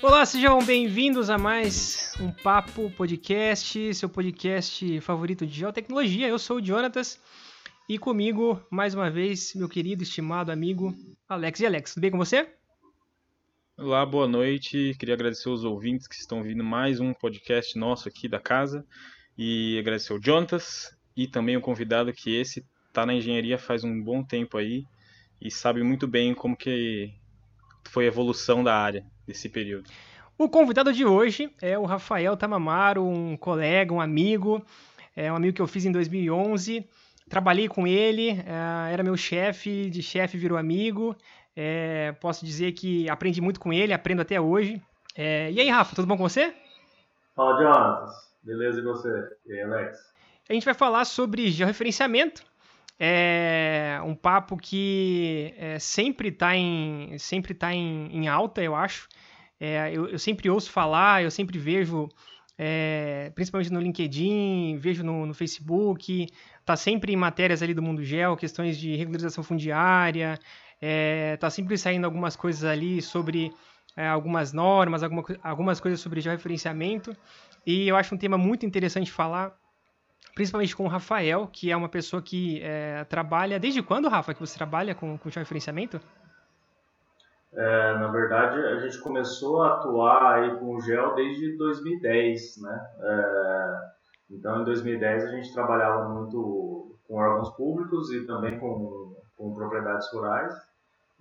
Olá, sejam bem-vindos a mais um Papo Podcast, seu podcast favorito de geotecnologia. Eu sou o Jonatas e comigo, mais uma vez, meu querido, estimado amigo Alex. E Alex, tudo bem com você? Olá, boa noite. Queria agradecer os ouvintes que estão vindo mais um podcast nosso aqui da casa e agradecer o Jonatas e também o convidado que esse está na engenharia faz um bom tempo aí e sabe muito bem como que foi a evolução da área desse período. O convidado de hoje é o Rafael Tamamaro, um colega, um amigo, é um amigo que eu fiz em 2011. Trabalhei com ele, é, era meu chefe, de chefe virou amigo. É, posso dizer que aprendi muito com ele, aprendo até hoje. É, e aí, Rafa, tudo bom com você? Fala, Jonas. Beleza e você? E aí, Alex? A gente vai falar sobre georreferenciamento. É um papo que é, sempre está em, sempre tá em, em alta, eu acho. É, eu, eu, sempre ouço falar, eu sempre vejo, é, principalmente no LinkedIn, vejo no, no, Facebook, tá sempre em matérias ali do Mundo Gel, questões de regularização fundiária, é, tá sempre saindo algumas coisas ali sobre é, algumas normas, alguma, algumas coisas sobre georreferenciamento, e eu acho um tema muito interessante falar, principalmente com o Rafael, que é uma pessoa que é, trabalha... Desde quando, Rafa, que você trabalha com, com georreferenciamento? É, na verdade, a gente começou a atuar aí com o gel desde 2010, né? É, então, em 2010 a gente trabalhava muito com órgãos públicos e também com, com propriedades rurais.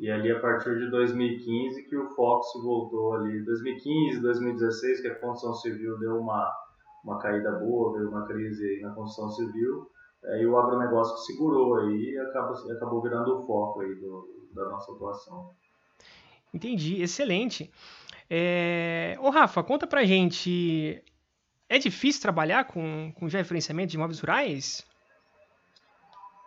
E ali, a partir de 2015, que o foco se voltou ali. 2015, 2016, que a construção civil deu uma, uma caída boa, veio uma crise na construção civil. É, e o agronegócio que segurou aí e acabou, acabou virando o foco aí do, da nossa atuação. Entendi, excelente. É... Ô Rafa, conta pra gente, é difícil trabalhar com, com georreferenciamento de imóveis rurais?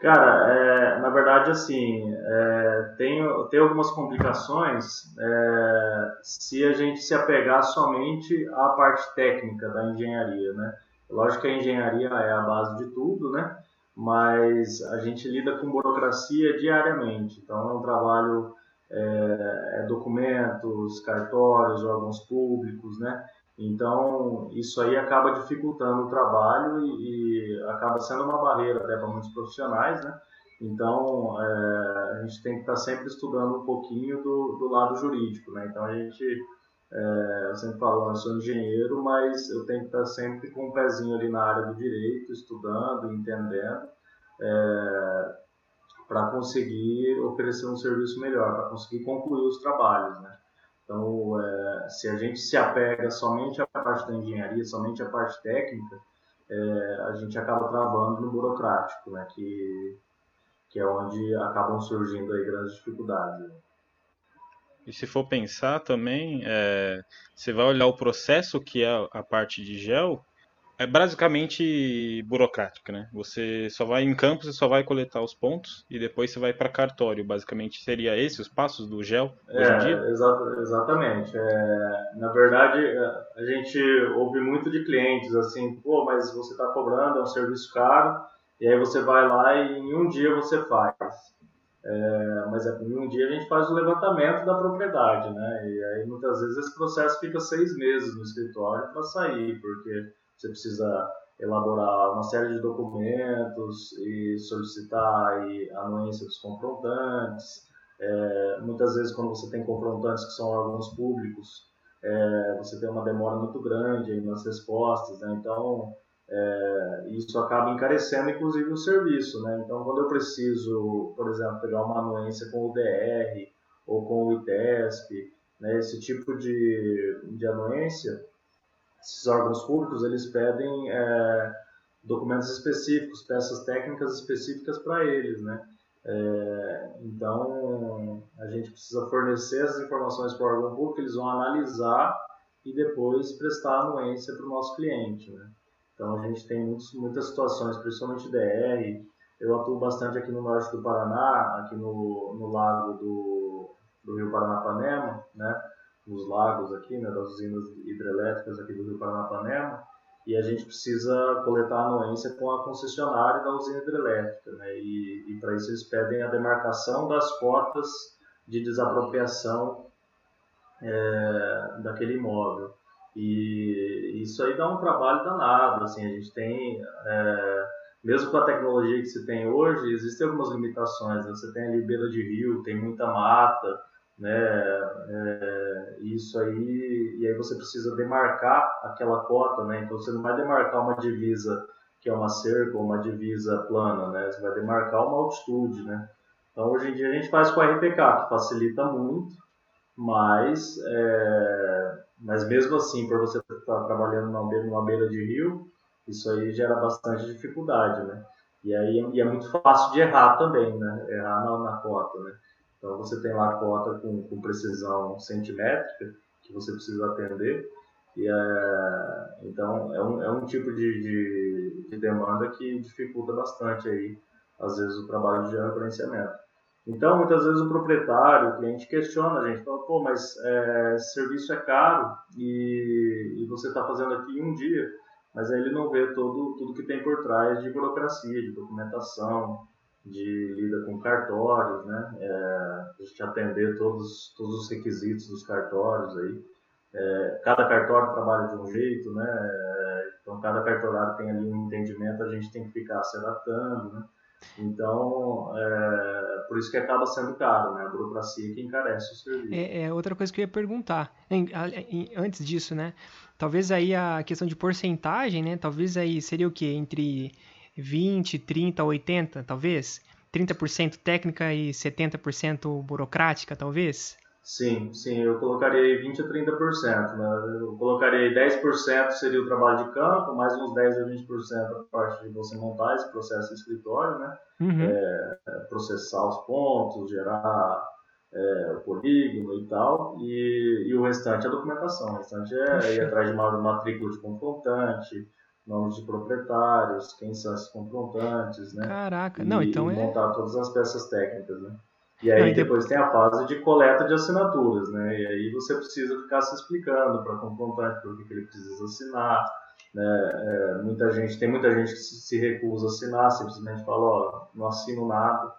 Cara, é, verdade, assim, é, tem, tem algumas complicações é, se a gente se apegar somente à parte técnica da engenharia, né? Lógico que a engenharia é a base de tudo, né? Mas a gente lida com burocracia diariamente, então é um trabalho é, é, documentos, cartórios, órgãos públicos, né? Então, isso aí acaba dificultando o trabalho e, e acaba sendo uma barreira até para muitos profissionais, né? Então, é, a gente tem que estar sempre estudando um pouquinho do, do lado jurídico, né? Então, a gente, é, eu sempre falo, eu sou engenheiro, mas eu tenho que estar sempre com um pezinho ali na área do direito, estudando, entendendo, é, para conseguir oferecer um serviço melhor, para conseguir concluir os trabalhos, né? Então, é, se a gente se apega somente à parte da engenharia, somente à parte técnica, é, a gente acaba travando no burocrático, né? Que, que é onde acabam surgindo aí grandes dificuldades. E se for pensar também, é, você vai olhar o processo que é a parte de gel, é basicamente burocrática, né? Você só vai em campo, você só vai coletar os pontos e depois você vai para cartório. Basicamente seria esse os passos do gel hoje é, em dia? Exa exatamente. É, na verdade, é, a gente ouve muito de clientes assim, pô, mas você está cobrando, é um serviço caro, e aí você vai lá e em um dia você faz. É, mas é, em um dia a gente faz o levantamento da propriedade, né? E aí muitas vezes esse processo fica seis meses no escritório para sair, porque você precisa elaborar uma série de documentos e solicitar a anuência dos confrontantes. É, muitas vezes, quando você tem confrontantes que são órgãos públicos, é, você tem uma demora muito grande nas respostas, né? então é, isso acaba encarecendo inclusive o serviço. Né? Então, quando eu preciso, por exemplo, pegar uma anuência com o DR ou com o ITESP, né? esse tipo de, de anuência, esses órgãos públicos eles pedem é, documentos específicos, peças técnicas específicas para eles, né? É, então a gente precisa fornecer essas informações para o órgão público, eles vão analisar e depois prestar anuência para o nosso cliente, né? Então a gente tem muitos, muitas situações, principalmente DR. Eu atuo bastante aqui no norte do Paraná, aqui no, no lago do, do Rio Paranapanema, né? nos lagos aqui, né, das usinas hidrelétricas aqui do Rio Paranapanema, e a gente precisa coletar anuência com a concessionária da usina hidrelétrica, né, e, e para isso eles pedem a demarcação das cotas de desapropriação é, daquele imóvel. E isso aí dá um trabalho danado, assim, a gente tem, é, mesmo com a tecnologia que se tem hoje, existem algumas limitações, né? você tem ali beira de rio, tem muita mata, né, é, isso aí, e aí você precisa demarcar aquela cota, né, então você não vai demarcar uma divisa que é uma cerca ou uma divisa plana, né, você vai demarcar uma altitude, né, então hoje em dia a gente faz com a RPK, que facilita muito, mas, é, mas mesmo assim, por você estar trabalhando numa beira, numa beira de rio, isso aí gera bastante dificuldade, né? E aí e é muito fácil de errar também, né? Errar na, na cota, né? Então você tem lá a cota com, com precisão centimétrica que você precisa atender. E é, então é um, é um tipo de, de, de demanda que dificulta bastante aí, às vezes, o trabalho de gerenciamento. Então, muitas vezes o proprietário, o cliente questiona a gente, fala, pô, mas é, serviço é caro e, e você está fazendo aqui um dia, mas aí ele não vê todo, tudo que tem por trás de burocracia, de documentação, de lida com cartórios, né? É, a gente atender todos, todos os requisitos dos cartórios aí. É, cada cartório trabalha de um jeito, né? Então, cada cartorário tem ali um entendimento, a gente tem que ficar se adaptando, né? Então, é, por isso que acaba sendo caro, né? A burocracia que encarece o serviço. É, é outra coisa que eu ia perguntar. Antes disso, né? Talvez aí a questão de porcentagem, né? Talvez aí seria o quê? Entre 20, 30, 80, talvez? 30% técnica e 70% burocrática, talvez? Sim, sim, eu colocaria 20 a 30%. Né? Eu colocaria 10% seria o trabalho de campo, mais uns 10 a 20% a parte de você montar esse processo de escritório, né? Uhum. É, processar os pontos, gerar é, o polígono e tal, e, e, o restante é a documentação. O restante é ir atrás de uma matrícula de confrontante, nomes de proprietários, quem são esses confrontantes, né? Caraca, não, e, então e é... montar todas as peças técnicas, né? E aí Não, depois tem a fase de coleta de assinaturas, né? E aí você precisa ficar se explicando para confrontante por que, ele precisa assinar. Né? É, muita gente, tem muita gente que se recusa a assinar, simplesmente fala, ó, não assino nada.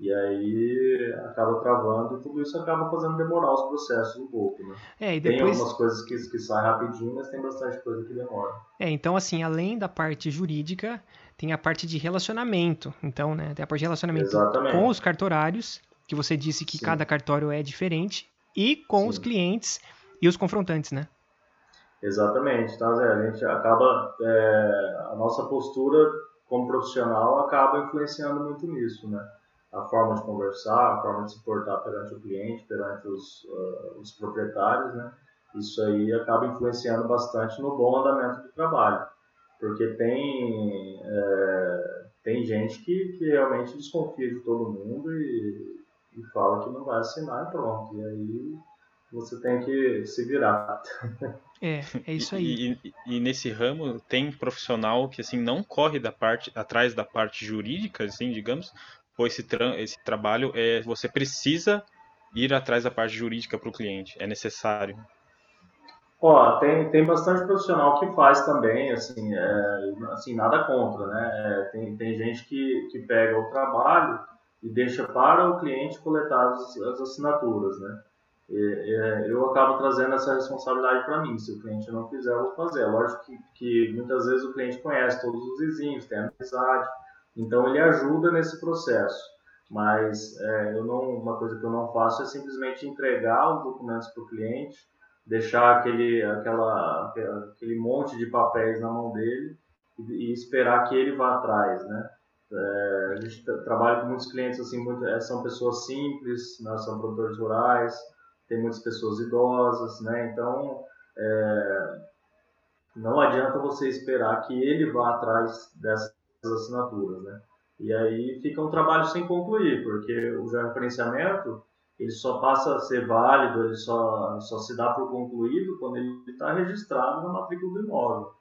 E aí acaba travando e tudo isso acaba fazendo demorar os processos um pouco, né? É, e depois... Tem algumas coisas que, que saem rapidinho, mas tem bastante coisa que demora. É, então assim, além da parte jurídica, tem a parte de relacionamento. Então, né, tem a parte de relacionamento Exatamente. com os cartorários, que você disse que Sim. cada cartório é diferente, e com Sim. os clientes e os confrontantes, né? Exatamente, tá, Zé? A gente acaba, é, a nossa postura como profissional acaba influenciando muito nisso, né? A forma de conversar, a forma de se portar perante o cliente, perante os, uh, os proprietários, né? Isso aí acaba influenciando bastante no bom andamento do trabalho, porque tem, é, tem gente que, que realmente desconfia de todo mundo e e fala que não vai assinar e pronto. E aí você tem que se virar. É, é isso aí. E, e, e, nesse ramo tem profissional que assim não corre da parte atrás da parte jurídica, assim, digamos, ou esse, tra esse trabalho é você precisa ir atrás da parte jurídica para o cliente, é necessário. Ó, tem, tem bastante profissional que faz também, assim, é, assim nada contra, né? É, tem, tem gente que, que pega o trabalho e deixa para o cliente coletar as, as assinaturas, né? E, eu acabo trazendo essa responsabilidade para mim. Se o cliente não quiser, eu vou fazer. É lógico que, que, muitas vezes o cliente conhece todos os vizinhos, tem amizade, então ele ajuda nesse processo. Mas é, eu não, uma coisa que eu não faço é simplesmente entregar os documentos para o cliente, deixar aquele, aquela, aquele monte de papéis na mão dele e, e esperar que ele vá atrás, né? É, a gente trabalha com muitos clientes assim, muito, é, são pessoas simples, né, são produtores rurais, tem muitas pessoas idosas, né? Então é, não adianta você esperar que ele vá atrás dessas assinaturas, né? E aí fica um trabalho sem concluir, porque o georreferenciamento ele só passa a ser válido, ele só, só se dá por concluído quando ele está registrado na matrícula do imóvel.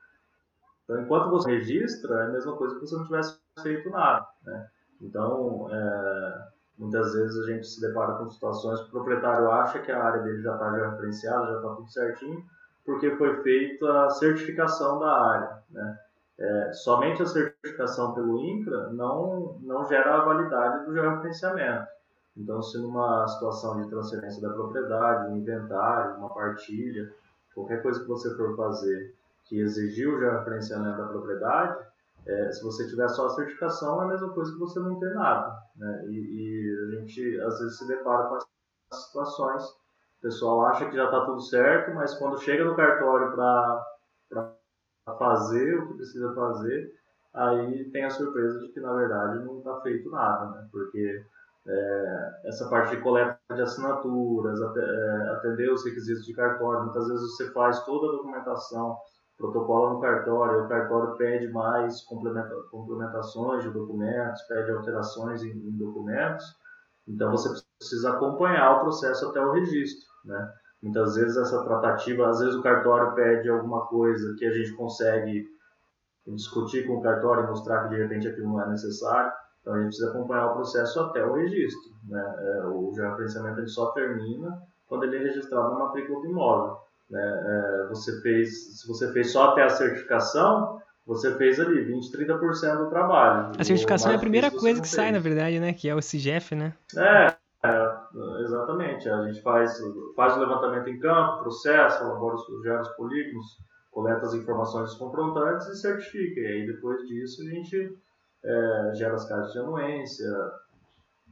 Então, enquanto você registra, é a mesma coisa que você não tivesse feito nada, né? Então, é, muitas vezes a gente se depara com situações que o proprietário acha que a área dele já está referenciada, já está tudo certinho, porque foi feita a certificação da área. Né? É, somente a certificação pelo INCRA não, não gera a validade do georreferenciamento. Então, se numa situação de transferência da propriedade, um inventário, uma partilha, qualquer coisa que você for fazer que exigiu o georreferenciamento da propriedade, é, se você tiver só a certificação, é a mesma coisa que você não ter nada. Né? E, e, a gente às vezes se depara com as situações. O pessoal acha que já está tudo certo, mas quando chega no cartório para fazer o que precisa fazer, aí tem a surpresa de que na verdade não está feito nada, né? porque é, essa parte de coleta de assinaturas, é, atender os requisitos de cartório, muitas vezes você faz toda a documentação protocola no cartório, o cartório pede mais complementações de documentos, pede alterações em, em, documentos, então você precisa acompanhar o processo até o registro, né? Muitas vezes essa tratativa, às vezes o cartório pede alguma coisa que a gente consegue discutir com o cartório e mostrar que de repente aquilo não é necessário, então a gente precisa acompanhar o processo até o registro, né? É, o georreferenciamento ele só termina quando ele é registrado na matrícula do imóvel. Né? É, você fez, se você fez só até a certificação, você fez ali 20, 30% do trabalho. A certificação é a primeira coisa que fez. sai, na verdade, né? Que é o CIGEF, né? É, é, exatamente. A gente faz, faz o levantamento em campo, processa, elabora os, gera os polígonos, coleta as informações confrontantes e certifica. E aí, depois disso, a gente é, gera as cartas de anuência,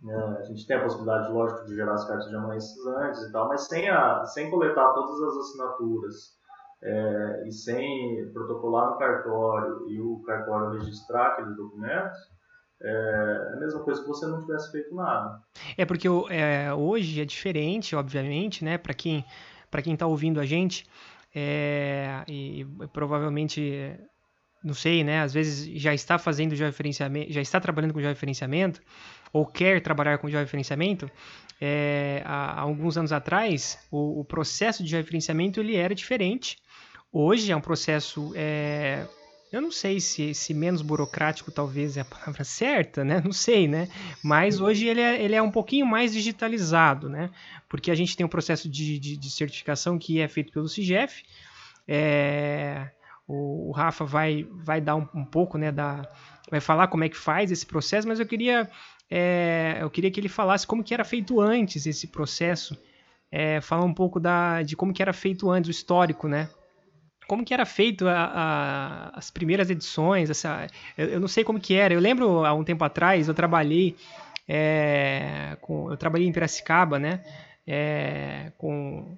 né? A gente tem a possibilidade, lógico, de gerar as cartas de anuências antes e tal, mas sem, a, sem coletar todas as assinaturas é, e sem protocolar no cartório e o cartório registrar aqueles documentos, é, é a mesma coisa que você não tivesse feito nada. É porque é, hoje é diferente, obviamente, né? Para quem para quem está ouvindo a gente é, e provavelmente não sei, né? Às vezes já está fazendo georreferenciamento, já está trabalhando com georreferenciamento ou quer trabalhar com georreferenciamento, é, há, há alguns anos atrás o, o, processo de georreferenciamento ele era diferente. Hoje é um processo, é, eu não sei se, se menos burocrático talvez é a palavra certa, né? Não sei, né? Mas hoje ele é, ele é um pouquinho mais digitalizado, né? Porque a gente tem um processo de, de, de certificação que é feito pelo CIGEF. É, o, o, Rafa vai, vai dar um, um, pouco, né, da, vai falar como é que faz esse processo, mas eu queria, é, eu queria que ele falasse como que era feito antes esse processo, é, falar um pouco da, de como que era feito antes, o histórico, né? Como que era feito a, a, as primeiras edições, essa, eu, eu, não sei como que era, eu lembro há um tempo atrás, eu trabalhei, é, com, eu trabalhei em Piracicaba, né, é, com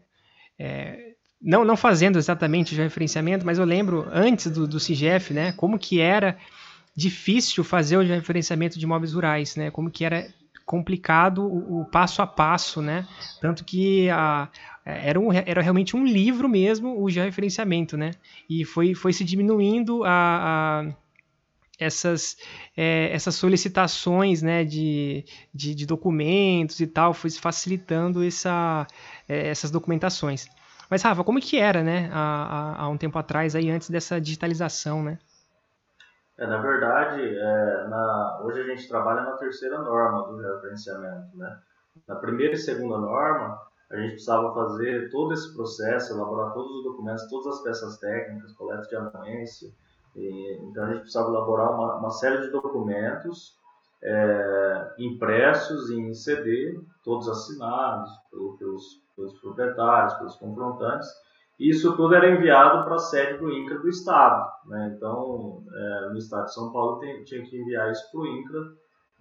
é, não, não fazendo exatamente o referenciamento, mas eu lembro antes do, do CIGEF, né, como que era difícil fazer o referenciamento de imóveis rurais, né, como que era complicado o, o passo a passo, né, tanto que a, era, um, era realmente um livro mesmo o georreferenciamento, né, e foi, foi se diminuindo a, a essas, é, essas solicitações né, de, de, de, documentos e tal, foi facilitando essa, é, essas documentações. Mas, Rafa, como que era, né, há, há um tempo atrás, aí, antes dessa digitalização, né? É, na verdade, é, na, hoje a gente trabalha na terceira norma do referenciamento, né? Na primeira e segunda norma, a gente precisava fazer todo esse processo, elaborar todos os documentos, todas as peças técnicas, coleta de anuência. E, então a gente precisava elaborar uma, uma série de documentos é, impressos em CD, todos assinados pelos, pelos proprietários, pelos confrontantes. E isso tudo era enviado para a sede do INCRA do Estado. Né? Então, é, no Estado de São Paulo, tem, tinha que enviar isso para o INCRA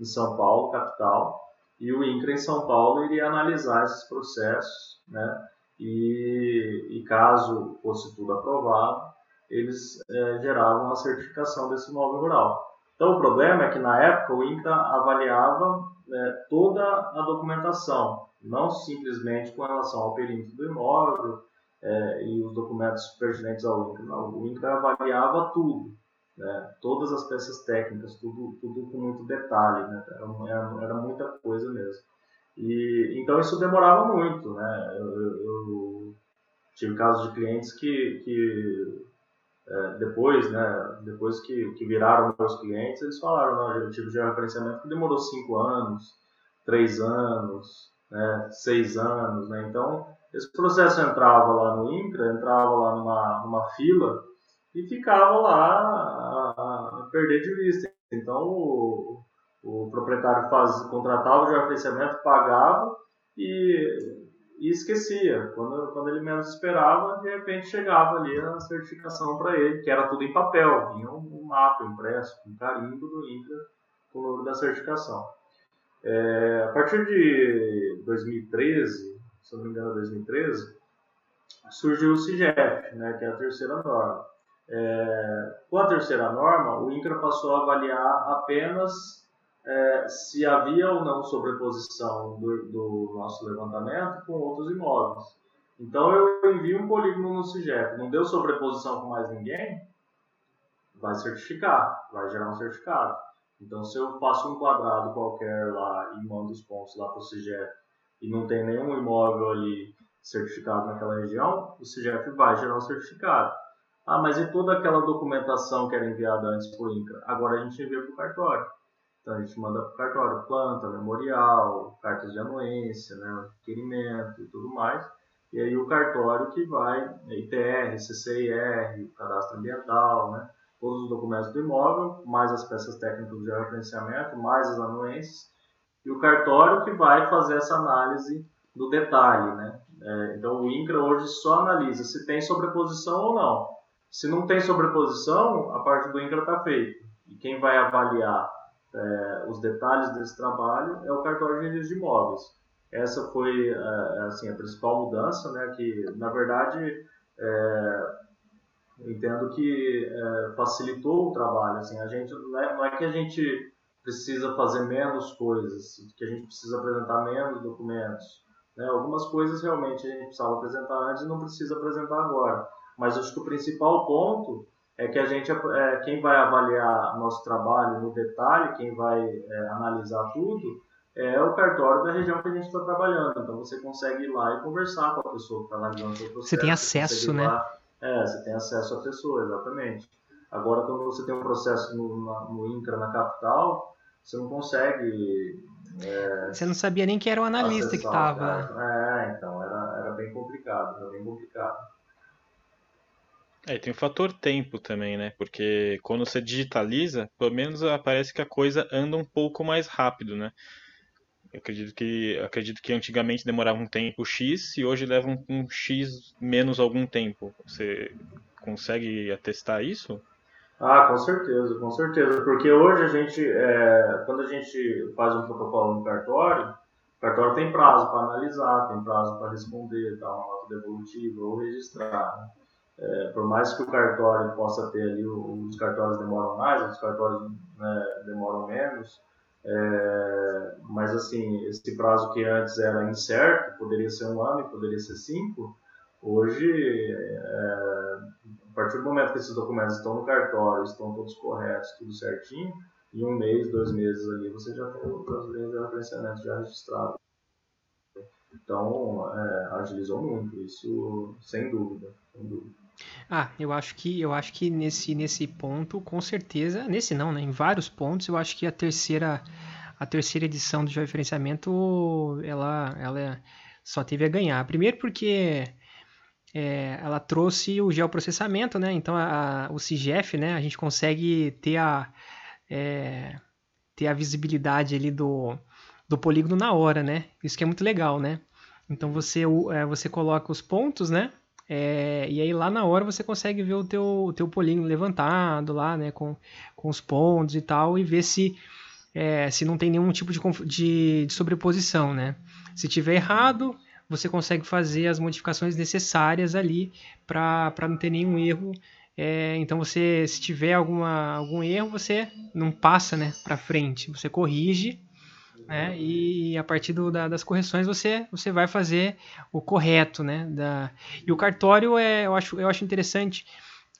em São Paulo, capital, e o INCRA em São Paulo iria analisar esses processos, né? e, e caso fosse tudo aprovado, eles é, geravam a certificação desse imóvel rural. Então, o problema é que, na época, o INCRA avaliava né, toda a documentação, não simplesmente com relação ao perímetro do imóvel é, e os documentos pertinentes ao INCRA. Não, o INCRA avaliava tudo, né, todas as peças técnicas, tudo, tudo com muito detalhe, né, era, era, muita coisa mesmo. E, então isso demorava muito. Né, eu, eu, eu tive casos de clientes que, que é, depois, né, depois que, que viraram meus clientes, eles falaram, não, eu tive um referenciamento que demorou cinco anos, três anos, né, seis anos. Né? Então, esse processo entrava lá no INCRA, entrava lá numa, numa fila e ficava lá a, a perder de vista. Então, o, o proprietário faz, contratava o gerenciamento, pagava e, e esquecia. Quando, quando ele menos esperava, de repente chegava ali a certificação para ele, que era tudo em papel, vinha um, um mapa impresso, um carimbo do INCRA com o número da certificação. É, a partir de 2013, se não me engano 2013, surgiu o CIGEF, né, que é a terceira norma. É, com a terceira norma, o INCRA passou a avaliar apenas é, se havia ou não sobreposição do, do, nosso levantamento com outros imóveis. Então eu envio um polígono no CIGEF, não deu sobreposição com mais ninguém, vai certificar, vai gerar um certificado. Então se eu faço um quadrado qualquer lá e mando os pontos lá para o CIGEF e não tem nenhum imóvel ali certificado naquela região, o CIGEF vai gerar um certificado. Ah, mas e toda aquela documentação que era enviada antes por INCRA? Agora a gente envia para o cartório. Então a gente manda para o cartório planta, memorial, cartas de anuência, né, requerimento e tudo mais. E aí o cartório que vai, ITR, CCIR, cadastro ambiental, né, todos os documentos do imóvel, mais as peças técnicas de referenciamento, mais as anuências, e o cartório que vai fazer essa análise do detalhe. Né? É, então o INCRA hoje só analisa se tem sobreposição ou não. Se não tem sobreposição, a parte do INCRA está feita. E quem vai avaliar é, os detalhes desse trabalho é o cartório de registro de imóveis. Essa foi é, assim, a principal mudança, né, que na verdade é, entendo que é, facilitou o trabalho. Assim, a gente, não é, não é que a gente precisa fazer menos coisas, que a gente precisa apresentar menos documentos. Né? Algumas coisas realmente a gente precisava apresentar antes e não precisa apresentar agora. Mas acho que o principal ponto é que a gente é, quem vai avaliar nosso trabalho no detalhe, quem vai é, analisar tudo, é o cartório da região que a gente está trabalhando. Então você consegue ir lá e conversar com a pessoa que está analisando o seu processo. Você tem acesso, né? Lá, é, você tem acesso à pessoa, exatamente. Agora, quando você tem um processo no, na, no INCRA na capital, você não consegue. É, você não sabia nem que era o analista que estava. É, então, era, era bem complicado, era bem complicado. É, tem o fator tempo também, né? Porque quando você digitaliza, pelo menos parece que a coisa anda um pouco mais rápido, né? Eu acredito que, acredito que antigamente demorava um tempo X e hoje leva um, um X menos algum tempo. Você consegue atestar isso? Ah, com certeza, com certeza. Porque hoje a gente, é, quando a gente faz um protocolo no cartório, o cartório tem prazo para analisar, tem prazo para responder, dar uma nota devolutiva ou registrar. É, por mais que o cartório possa ter ali, os cartórios demoram mais, os cartórios né, demoram menos, é, mas assim, esse prazo que antes era incerto, poderia ser um ano poderia ser cinco, hoje, é, a partir do momento que esses documentos estão no cartório, estão todos corretos, tudo certinho, em um mês, dois meses ali, você já tem as linhas de referenciamento já registrado. Então, é, agilizou muito, isso sem dúvida, sem dúvida. Ah, eu acho que eu acho que nesse nesse ponto, com certeza, nesse não, né? Em vários pontos, eu acho que a terceira a terceira edição do georreferenciamento, ela ela só teve a ganhar. Primeiro porque é, ela trouxe o geoprocessamento, né? Então a, a, o CIGEF, né? A gente consegue ter a é, ter a visibilidade ali do, do polígono na hora, né? Isso que é muito legal, né? Então você, é, você coloca os pontos, né? É, e aí lá na hora você consegue ver o teu, o teu polígono levantado lá, né, com, com os pontos e tal, e ver se, é, se não tem nenhum tipo de, de, de, sobreposição, né. Se tiver errado, você consegue fazer as modificações necessárias ali para não ter nenhum erro. É, então você, se tiver alguma, algum erro, você não passa né, para frente, você corrige né? E a partir do, da, das correções você, você vai fazer o correto, né? Da... E o cartório é, eu acho, eu acho interessante.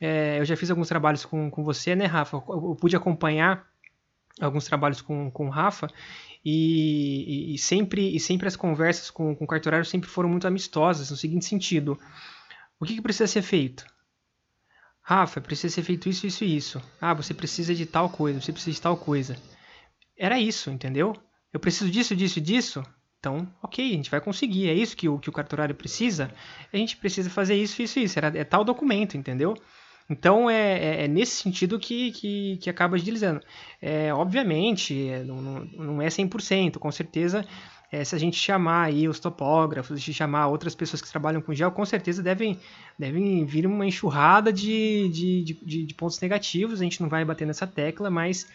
É, eu já fiz alguns trabalhos com, com você, né, Rafa? Eu, eu pude acompanhar alguns trabalhos com, com o Rafa e, e, e, sempre, e sempre as conversas com, com o cartorário sempre foram muito amistosas, no seguinte sentido. O que, que precisa ser feito? Rafa, precisa ser feito isso, isso e isso. Ah, você precisa de tal coisa, você precisa de tal coisa. Era isso, entendeu? Eu preciso disso, disso disso. Então, ok, a gente vai conseguir. É isso que o, que o cartorário precisa. A gente precisa fazer isso, isso, isso. Era, é tal documento, entendeu? Então é, é, é, nesse sentido que, que, que acaba agilizando. É, obviamente, é, não, não, não é 100%, com certeza. É, se a gente chamar aí os topógrafos, se chamar outras pessoas que trabalham com gel, com certeza devem, devem vir uma enxurrada de, de, de, de pontos negativos. A gente não vai bater nessa tecla, mas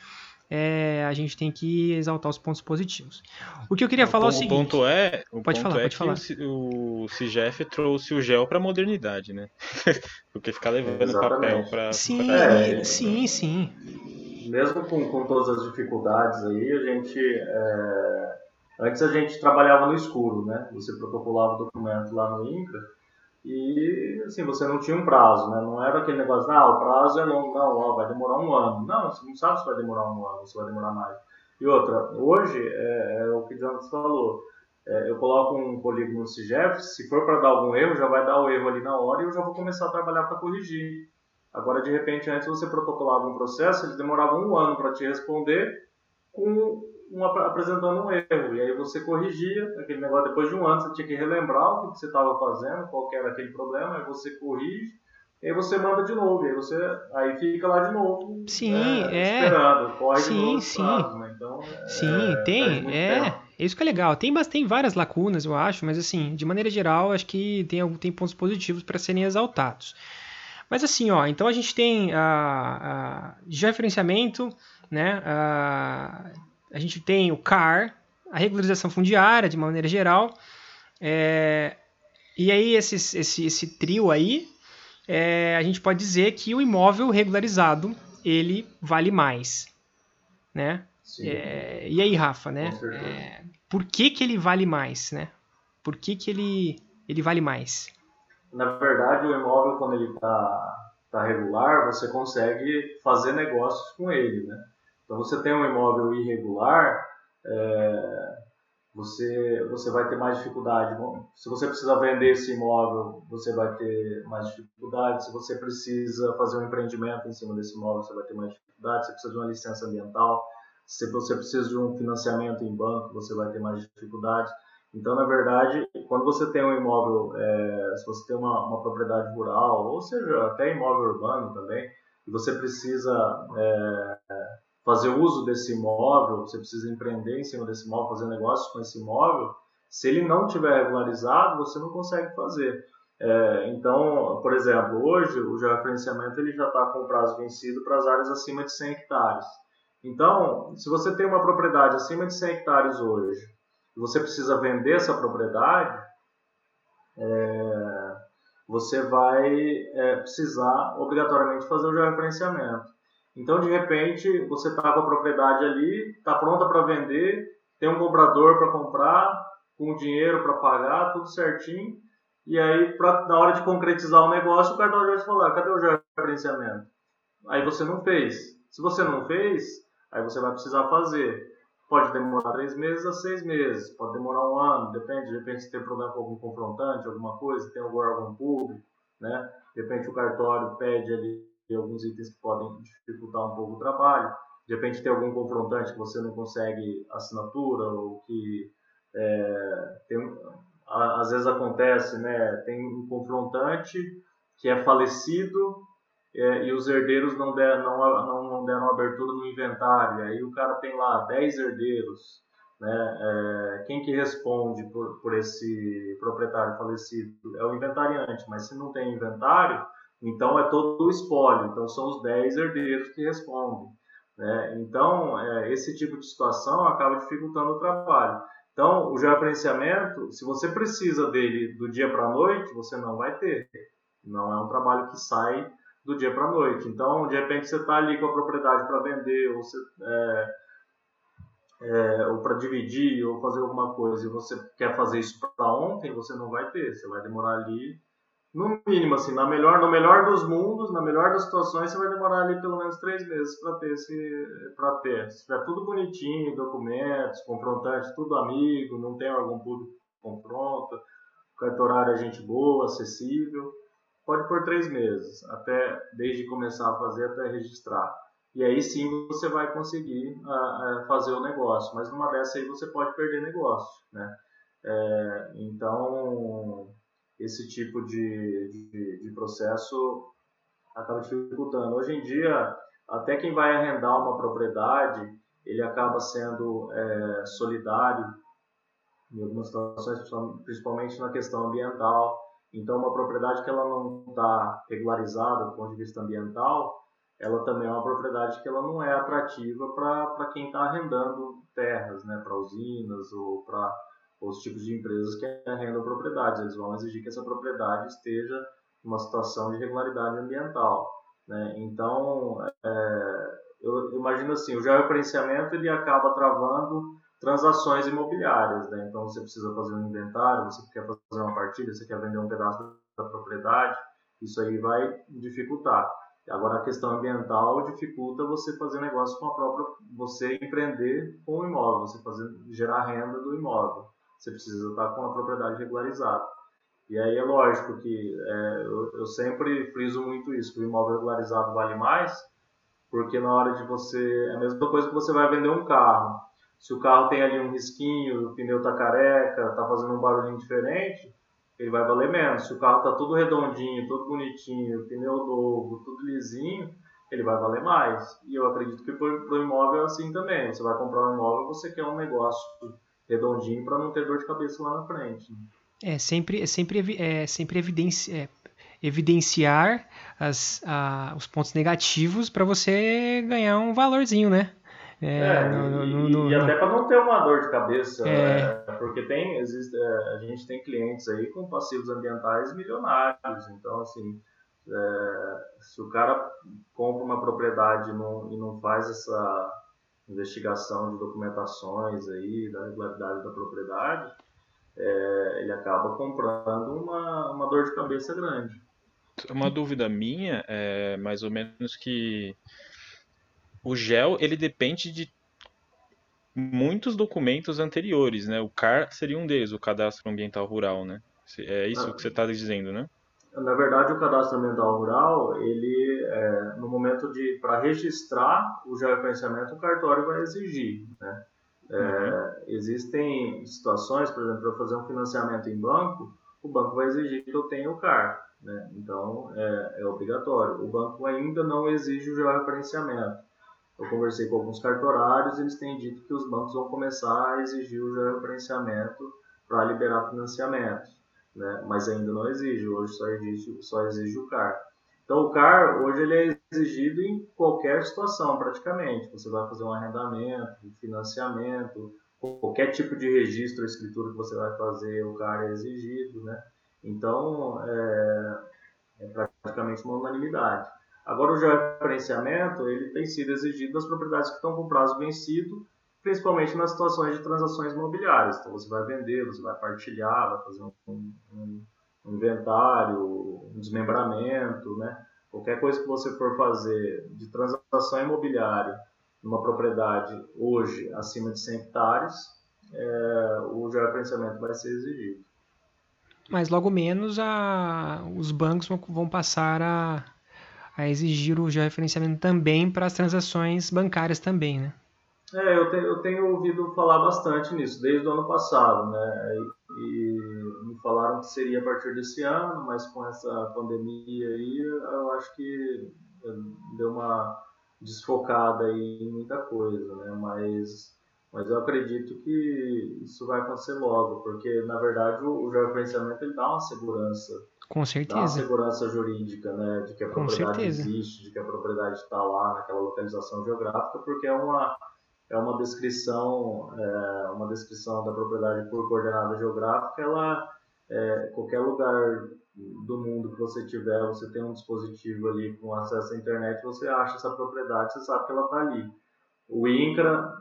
é, a gente tem que exaltar os pontos positivos. O que eu queria falar o, é o seguinte. Ponto é, o pode ponto falar, é pode falar. O, o CIGEF trouxe o gel para a modernidade, né? Porque ficar levando Exatamente. papel para. Sim, É, sim, sim. mesmo com, com todas as dificuldades aí, a gente. é, Antes a gente trabalhava no escuro, né? Você protocolava o documento lá no INCRA e, assim, você não tinha um prazo, né? Não era aquele negócio, ah, o prazo é longo, não, ó, vai demorar um ano. Não, você não sabe se vai demorar um ano, se vai demorar mais. E outra, hoje, é, é o que o Jonas falou, é, eu coloco um polígono no se for para dar algum erro, já vai dar o erro ali na hora e eu já vou começar a trabalhar para corrigir. Agora, de repente, antes você protocolava um processo, eles demoravam um ano para te responder com um, ap- apresentando um erro. E aí você corrigia aquele negócio. Depois de um ano, você tinha que relembrar o que você estava fazendo, qual que era aquele problema, aí você corrige, e aí você manda de novo. E aí você aí fica lá de novo. Sim, né, é. Esperando. Corre Sim, de novo sim. prazos, né? Então, é, Sim, perde tem, é, tempo. é isso que é legal. Tem, tem várias lacunas, eu acho, mas assim, de maneira geral, acho que tem, tem pontos positivos para serem exaltados. Mas assim, ó, então a gente tem a, a georreferenciamento, né? A, a gente tem o CAR, a regularização fundiária, de maneira geral. é, e aí, esses- esse, esse trio aí, é, a gente pode dizer que o imóvel regularizado, ele vale mais, né? É, e aí, Rafa, né? É, por que, que ele vale mais, né? Por que, que ele, ele vale mais? Na verdade, o imóvel, quando ele está tá regular, você consegue fazer negócios com ele, né? Então, você tem um imóvel irregular, é, você, você vai ter mais dificuldade. Bom, Se você precisa vender esse imóvel, você vai ter mais dificuldade. Se você precisa fazer um empreendimento em cima desse imóvel, você vai ter mais dificuldade. Se você precisa de uma licença ambiental, se você precisa de um financiamento em banco, você vai ter mais dificuldade. Então, na verdade, quando você tem um imóvel, é, se você tem uma, uma propriedade rural, ou seja, até imóvel urbano também, e você precisa é, fazer uso desse imóvel, você precisa empreender em cima desse imóvel, fazer negócios com esse imóvel, se ele não tiver regularizado, você não consegue fazer. É, então, por exemplo, hoje o georreferenciamento ele já está com prazo vencido para as áreas acima de 100 hectares. Então, se você tem uma propriedade acima de 100 hectares hoje, e você precisa vender essa propriedade, é, você vai é, precisar obrigatoriamente fazer o georreferenciamento. Então, de repente, você está com a propriedade ali, está pronta para vender, tem um comprador para comprar, com dinheiro para pagar, tudo certinho. E aí, pra, na hora de concretizar o negócio, o cartório vai falar: cadê o georreferenciamento? Aí você não fez. Se você não fez, aí você vai precisar fazer. Pode demorar três meses a seis meses, pode demorar um ano, depende. De repente, se tem problema com algum confrontante, alguma coisa, tem algum órgão público, né? De repente, o cartório pede ali alguns itens que podem dificultar um pouco o trabalho. De repente, tem algum confrontante que você não consegue assinatura ou que é, tem, às vezes acontece, né? Tem um confrontante que é falecido é, e os herdeiros não, der, não, não, deram abertura no inventário. Aí o cara tem lá 10 herdeiros. Né? É, quem que responde por, por esse proprietário falecido? É o inventariante, mas se não tem inventário, então é todo o espólio. Então são os 10 herdeiros que respondem. Né? Então, é, esse tipo de situação acaba dificultando o trabalho. Então, o georreferenciamento, se você precisa dele do dia para a noite, você não vai ter. Não é um trabalho que sai do dia para a noite. Então, de repente, você está ali com a propriedade para vender, ou, é, é, ou para dividir, ou fazer alguma coisa, e você quer fazer isso para ontem, você não vai ter. Você vai demorar ali, no mínimo, assim, na melhor, no melhor dos mundos, na melhor das situações, você vai demorar ali pelo menos três meses para ter esse, para ter. Se tiver tudo bonitinho, documentos, confrontantes, tudo amigo, não tem órgão público que confronta, cartorário é gente boa, acessível pode por três meses, até desde começar a fazer até registrar. e aí sim você vai conseguir fazer o negócio. Mas numa dessa aí você pode perder negócio, né? É, então, esse tipo de, de, de, processo acaba dificultando. Hoje em dia, até quem vai arrendar uma propriedade, ele acaba sendo é, solidário em algumas situações, principalmente na questão ambiental. Então, uma propriedade que ela não está regularizada do ponto de vista ambiental, ela também é uma propriedade que ela não é atrativa para quem está arrendando terras, né, para usinas ou para os tipos de empresas que arrendam propriedades. Eles vão exigir que essa propriedade esteja em uma situação de regularidade ambiental. Né? Então, é, eu imagino assim, o georreferenciamento ele acaba travando transações imobiliárias. Né? Então, você precisa fazer um inventário, você quer fazer uma partilha, você quer vender um pedaço da propriedade, isso aí vai dificultar. Agora a questão ambiental dificulta você fazer negócio com a própria, você empreender com o imóvel, você fazer gerar renda do imóvel. Você precisa estar com a propriedade regularizada. E aí é lógico que é, eu, eu, sempre friso muito isso, que o imóvel regularizado vale mais, porque na hora de você é a mesma coisa que você vai vender um carro. Se o carro tem ali um risquinho, o pneu está careca, está fazendo um barulhinho diferente, ele vai valer menos. Se o carro está todo redondinho, todo bonitinho, pneu novo, tudo lisinho, ele vai valer mais. E eu acredito que para o imóvel é assim também. Você vai comprar um imóvel, você quer um negócio redondinho para não ter dor de cabeça lá na frente. É sempre, é sempre, é sempre evidência, é, evidenciar as, a, os pontos negativos para você ganhar um valorzinho, né? É, é no, no, no, e, até para não ter uma dor de cabeça, é. né? porque tem, existe, é, a gente tem clientes aí com passivos ambientais milionários, então assim, é, se o cara compra uma propriedade e não, e não faz essa investigação de documentações aí da regularidade da propriedade, é, ele acaba comprando uma, uma dor de cabeça grande. Uma dúvida minha é mais ou menos que o GEL ele depende de muitos documentos anteriores, né? O CAR seria um deles, o Cadastro Ambiental Rural, né? É isso ah, que você está dizendo, né? Na verdade, o Cadastro Ambiental Rural, ele, é, no momento de para registrar o georreferenciamento, o cartório vai exigir, né? É, uhum. Existem situações, por exemplo, para fazer um financiamento em banco, o banco vai exigir que eu tenha o CAR, né? Então é, é obrigatório. O banco ainda não exige o georreferenciamento eu conversei com alguns cartorários eles têm dito que os bancos vão começar a exigir o georreferenciamento para liberar financiamento, né? mas ainda não exige, hoje só exige, só exige o CAR. Então o CAR hoje ele é exigido em qualquer situação praticamente, você vai fazer um arrendamento, um financiamento, qualquer tipo de registro escritura que você vai fazer, o CAR é exigido, né? Então é, é praticamente uma unanimidade. Agora, o georreferenciamento ele tem sido exigido das propriedades que estão com prazo vencido, principalmente nas situações de transações imobiliárias. Então, você vai vender, você vai partilhar, vai fazer um, um, um inventário, um desmembramento, né? Qualquer coisa que você for fazer de transação imobiliária numa propriedade hoje acima de 100 hectares, é, o georreferenciamento vai ser exigido. Mas logo menos a, os bancos vão passar a a exigir o georreferenciamento também para as transações bancárias também, né? É, eu tenho, eu tenho ouvido falar bastante nisso, desde o ano passado, né? E, e me falaram que seria a partir desse ano, mas com essa pandemia aí, eu acho que deu uma desfocada aí em muita coisa, né? Mas, mas eu acredito que isso vai acontecer logo, porque na verdade o, o ele dá uma segurança com certeza. Dá uma segurança jurídica, né? De que a propriedade existe, de que a propriedade está lá naquela localização geográfica, porque é uma, é uma descrição, é, uma descrição da propriedade por coordenada geográfica, ela, é, qualquer lugar do mundo que você tiver, você tem um dispositivo ali com acesso à internet, você acha essa propriedade, você sabe que ela está ali. O INCRA,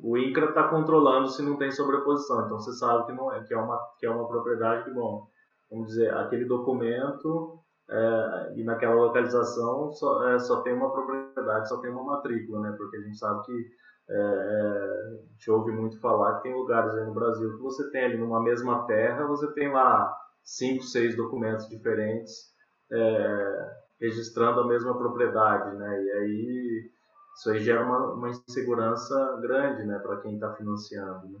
o INCRA está controlando se não tem sobreposição, então você sabe que não é, que é uma, que é uma propriedade que, bom, vamos dizer, aquele documento é, e naquela localização só, é, só tem uma propriedade, só tem uma matrícula, né? Porque a gente sabe que é, é, a gente ouve muito falar que tem lugares aí no Brasil que você tem ali numa mesma terra, você tem lá cinco, seis documentos diferentes é, registrando a mesma propriedade, né? E aí isso aí gera uma, uma insegurança grande né, para quem está financiando, né,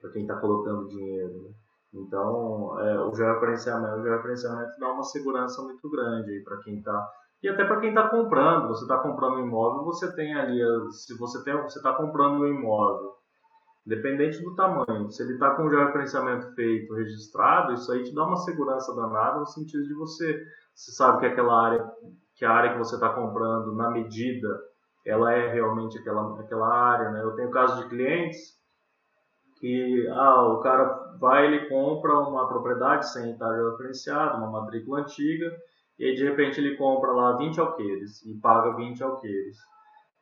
para quem está colocando dinheiro. Né. Então, é, o georreferenciamento, o georreferenciamento dá uma segurança muito grande para quem está e até para quem está comprando. Você está comprando um imóvel, você tem ali, se você tem, você está comprando um imóvel, independente do tamanho, se ele está com o georreferenciamento feito, registrado, isso aí te dá uma segurança danada no sentido de você, você sabe que aquela área, que a área que você está comprando na medida, ela é realmente aquela, aquela área, né? Eu tenho casos de clientes que ah, o cara vai ele compra uma propriedade sem estar referenciado, uma matrícula antiga, e aí de repente ele compra lá 20 alqueires e paga 20 alqueires.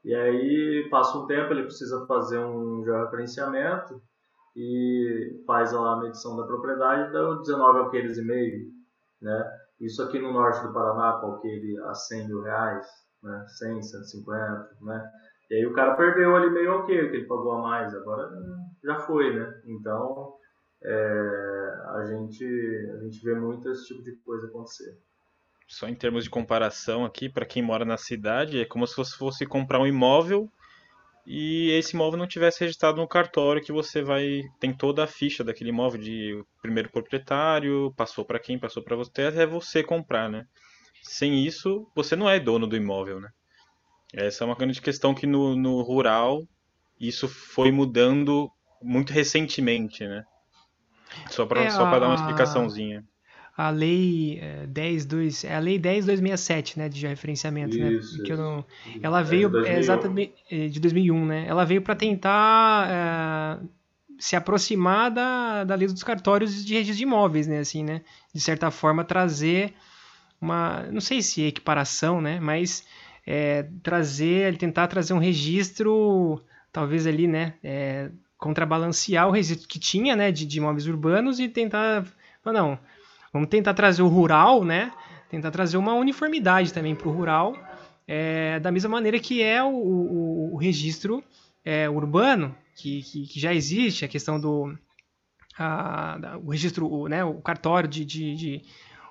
E aí passa um tempo, ele precisa fazer um georreferenciamento e faz lá a medição da propriedade, dá 19 alqueires e meio, né? Isso aqui no norte do Paraná, com alqueire a 100 mil reais, né? 100, 150, né? E aí o cara perdeu ali meio alqueire, que ele pagou a mais, agora já foi, né? Então, é, a, gente, a gente vê muito esse tipo de coisa acontecer. Só em termos de comparação aqui, para quem mora na cidade, é como se você fosse comprar um imóvel e esse imóvel não tivesse registrado no cartório que você vai tem toda a ficha daquele imóvel de primeiro proprietário, passou para quem, passou para você, até você comprar, né? Sem isso, você não é dono do imóvel, né? Essa é uma grande questão que no, no rural isso foi mudando muito recentemente, né? Só para é, dar uma explicaçãozinha. A lei é, 10, é a lei 10267, né, de referenciamento, né? isso, né? Que não, ela veio é, é exatamente é, de 2001, né? Ela veio para tentar é, se aproximar da, da lei dos cartórios de registro de imóveis, né, assim, né? De certa forma trazer uma, não sei se equiparação, né, mas é, trazer, tentar trazer um registro, talvez ali, né, é, contrabalancear o registro que tinha, né, de, de imóveis urbanos e tentar, não, vamos tentar trazer o rural, né, tentar trazer uma uniformidade também para o rural, é, da mesma maneira que é o, o, o registro é, urbano, que, que, que, já existe, a questão do a, o registro, o, né, o cartório de, de, de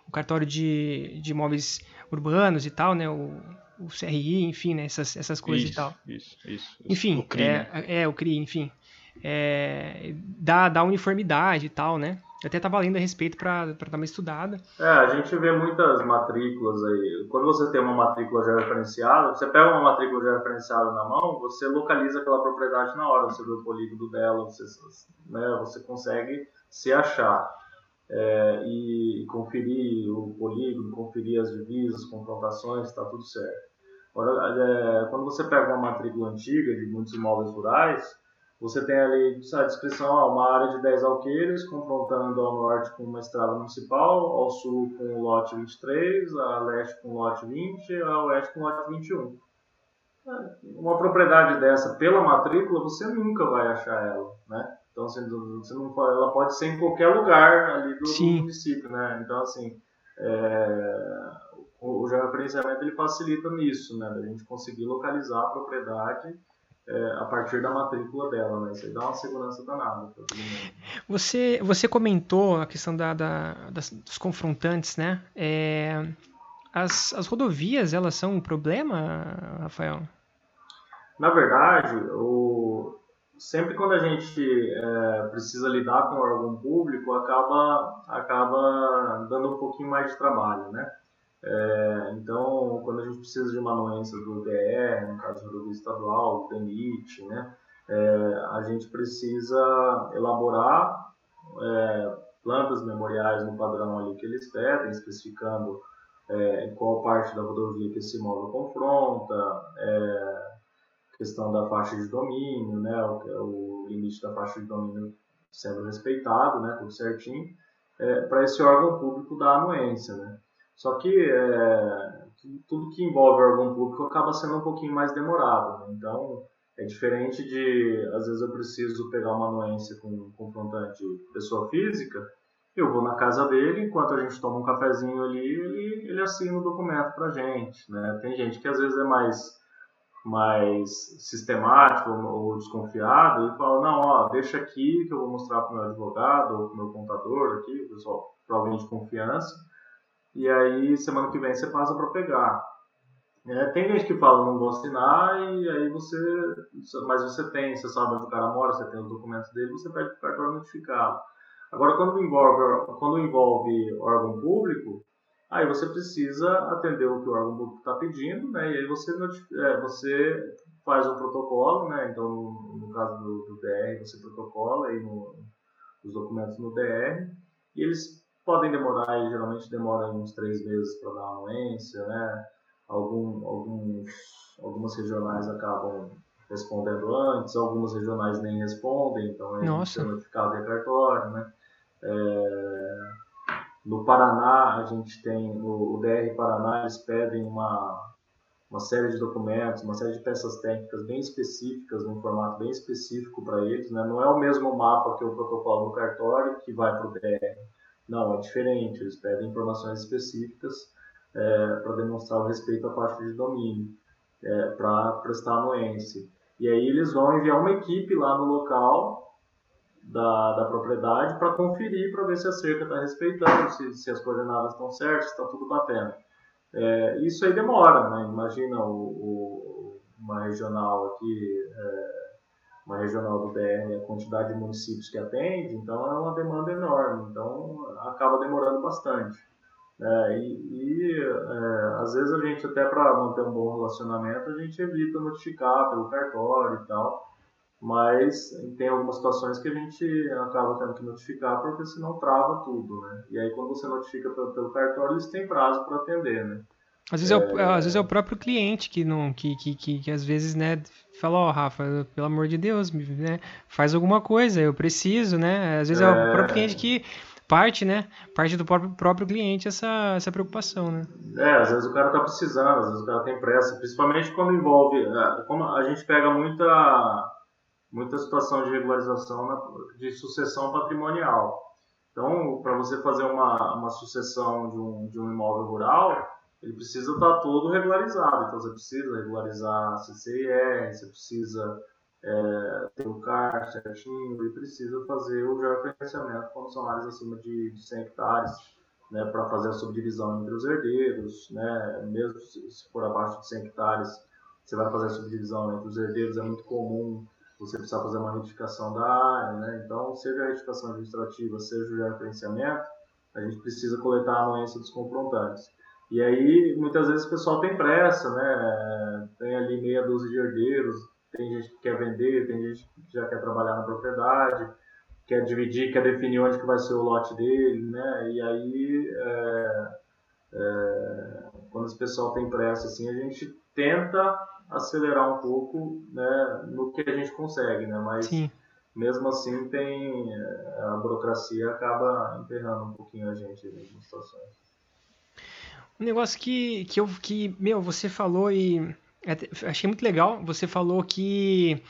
o cartório de, de imóveis urbanos e tal, né, o, o CRI, enfim, né, essas, essas coisas isso, e tal. Isso, isso. Enfim, o CRI, é, né? é, o CRI, enfim é, dá, uniformidade e tal, né? Eu até estava lendo a respeito para dar uma estudada. É, a gente vê muitas matrículas aí. Quando você tem uma matrícula já referenciada, você pega uma matrícula já referenciada na mão, você localiza aquela propriedade na hora, você vê o polígono dela, você, né, você consegue se achar. É, e conferir o polígono, conferir as divisas, confrontações, está tudo certo. Agora, é, quando você pega uma matrícula antiga de muitos imóveis rurais, você tem ali a descrição, uma área de 10 alqueires, confrontando ao norte com uma estrada municipal, ao sul com o lote 23, a leste com o lote 20, a oeste com o lote 21. Uma propriedade dessa, pela matrícula, você nunca vai achar ela, né? Então, assim, você não, ela pode ser em qualquer lugar ali do, do município, né? Então, assim, é, o, o georreferenciamento ele facilita nisso, né? Da gente conseguir localizar a propriedade é, a partir da matrícula dela, né? Isso dá uma segurança danada. Você, você comentou a questão da, da das, dos confrontantes, né? É, as, as rodovias, elas são um problema, Rafael? Na verdade, o, sempre quando a gente é, precisa lidar com órgão público, acaba, acaba dando um pouquinho mais de trabalho, né? É, então, quando a gente precisa de uma anuência do DR, no caso do rodovia estadual, do DENIT, né, é, a gente precisa elaborar é, plantas memoriais no padrão ali que eles pedem, especificando é, qual parte da rodovia que esse imóvel confronta, é, questão da faixa de domínio, né, o, o, limite da faixa de domínio sendo respeitado, né, tudo certinho, é, para esse órgão público dar anuência, né. Só que é, tudo que envolve órgão público acaba sendo um pouquinho mais demorado. Né? Então, é diferente de, às vezes eu preciso pegar uma anuência com um confrontante pessoa física, eu vou na casa dele, enquanto a gente toma um cafezinho ali, ele, ele assina o documento pra gente, né? Tem gente que às vezes é mais, mais sistemático ou, desconfiado e fala, não, ó, deixa aqui que eu vou mostrar pro meu advogado ou pro meu contador aqui, o pessoal, pra alguém de confiança, e aí semana que vem você passa para pegar. É, tem gente que fala não vou assinar e aí você, mas você tem, você sabe onde o cara mora, você tem os documentos dele, você pede o cartório notificá-lo. Agora, quando envolve, quando envolve órgão público, aí você precisa atender o que o órgão público está pedindo, né? E aí você, é, você faz um protocolo, né? Então, no, no caso do, do, DR, você protocola aí no, os documentos no DR e eles podem demorar, geralmente demoram uns três meses para dar uma anuência, né? Algum, alguns, algumas regionais acabam respondendo antes, algumas regionais nem respondem, então é Nossa. notificado via cartório, né? É, no Paraná, a gente tem, o, o DR Paraná, eles pedem uma, uma série de documentos, uma série de peças técnicas bem específicas, num formato bem específico para eles. Né? Não é o mesmo mapa que o protocolo do cartório que vai para o DR. Não, é diferente. Eles pedem informações específicas é, para demonstrar o respeito à parte de domínio, é, para prestar anuência. E aí eles vão enviar uma equipe lá no local da, da propriedade para conferir, para ver se a cerca está respeitando, se, se as coordenadas estão certas, se está tudo batendo. É, isso aí demora, né? Imagina o, o, uma regional aqui, é, uma regional do BR, a quantidade de municípios que atende, então é uma demanda enorme, então acaba demorando bastante. É, e, e é, às vezes a gente até para manter um bom relacionamento a gente evita notificar pelo cartório e tal, mas tem algumas situações que a gente acaba tendo que notificar porque senão trava tudo, né? E aí quando você notifica pelo, pelo cartório, eles têm prazo para atender, né? Às vezes é, é, o, às vezes é o próprio cliente que não que, que, que, que às vezes né fala ó oh, Rafa pelo amor de Deus né faz alguma coisa eu preciso né? Às vezes é, é. o próprio cliente que parte né parte do próprio, próprio cliente essa, essa preocupação né? É às vezes o cara tá precisando às vezes o cara tem pressa principalmente quando envolve é, como a gente pega muita muita situação de regularização na, de sucessão patrimonial. Então, para você fazer uma, uma sucessão de um, de um imóvel rural, ele precisa estar todo regularizado. Então, você precisa regularizar CCIR, você precisa é, ter o CAR certinho e precisa fazer o georreferenciamento são áreas acima de, de 100 hectares, né, para fazer a subdivisão entre os herdeiros, né, mesmo se for abaixo de 100 hectares, você vai fazer a subdivisão entre os herdeiros, é muito comum você precisa fazer uma retificação da área, né? Então, seja a retificação administrativa, seja o gerenciamento, a gente precisa coletar a anuência dos confrontantes. E aí, muitas vezes o pessoal tem pressa, né? Tem ali meia dúzia de herdeiros, tem gente que quer vender, tem gente que já quer trabalhar na propriedade, quer dividir, quer definir onde que vai ser o lote dele, né? E aí, é, é, quando esse pessoal tem pressa, assim, a gente tenta acelerar um pouco né, no que a gente consegue, né? Mas Sim. mesmo assim tem a burocracia acaba enterrando um pouquinho a gente em algumas situações. Um negócio que, que eu que meu você falou e achei muito legal. Você falou que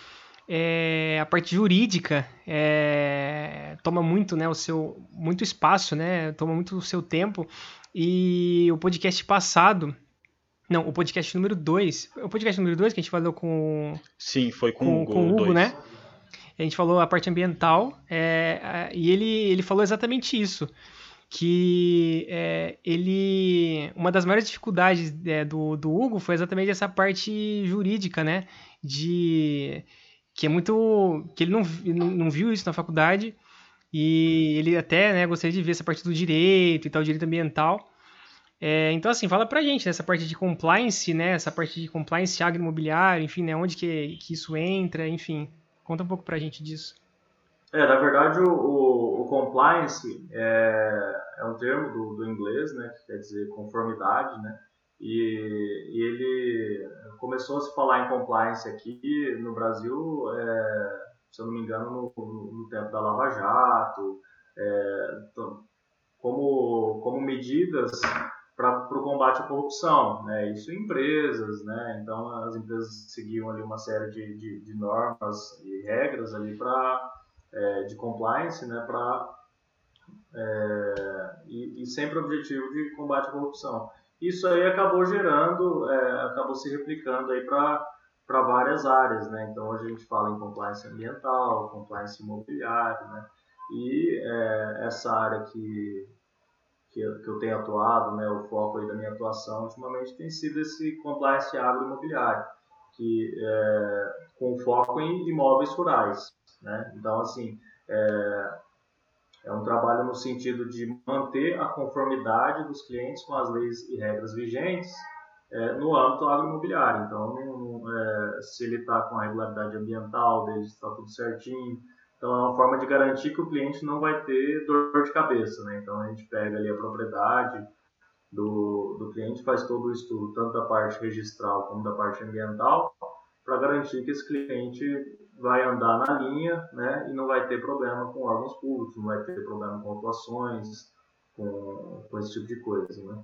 é, a parte jurídica é, toma muito, né, o seu muito espaço, né, toma muito o seu tempo. E o podcast passado não, o podcast número 2. O podcast número 2 que a gente falou com. Sim, foi com, com o Hugo, com o Hugo né? A gente falou a parte ambiental é, e ele, ele falou exatamente isso. Que é, ele. Uma das maiores dificuldades é, do, do Hugo foi exatamente essa parte jurídica, né? De. Que é muito. Que ele não, não, viu isso na faculdade. E ele até né, gostaria de ver essa parte do direito e tal, direito ambiental. É, então, assim, fala pra gente nessa parte de compliance, né? Essa parte de compliance agroimobiliário, enfim, né? Onde que, que isso entra, enfim. Conta um pouco pra gente disso. É, na verdade, o, o, o compliance é, é, um termo do, do, inglês, né? Que quer dizer conformidade, né? E, e ele começou a se falar em compliance aqui no Brasil, é, se eu não me engano, no, no tempo da Lava Jato, é, como, como medidas para o combate à corrupção, né? Isso em empresas, né? Então as empresas seguiam ali uma série de, de, de normas e regras ali para é, de compliance, né? Para é, e, e, sempre o objetivo de combate à corrupção. Isso aí acabou gerando, é, acabou se replicando aí para várias áreas, né? Então hoje a gente fala em compliance ambiental, compliance imobiliário, né? E é, essa área que que eu, que eu tenho atuado, né, o foco aí da minha atuação ultimamente tem sido esse compliance agroimobiliário, que é, com foco em imóveis rurais, né? Então assim é, é um trabalho no sentido de manter a conformidade dos clientes com as leis e regras vigentes é, no âmbito agroimobiliário. Então, é, se ele está com a regularidade ambiental dele, está tudo certinho. Então, é uma forma de garantir que o cliente não vai ter dor de cabeça. Né? Então, a gente pega ali a propriedade do, do cliente, faz todo o estudo, tanto da parte registral como da parte ambiental, para garantir que esse cliente vai andar na linha né, e não vai ter problema com órgãos públicos, não vai ter problema com atuações, com, com esse tipo de coisa. Né?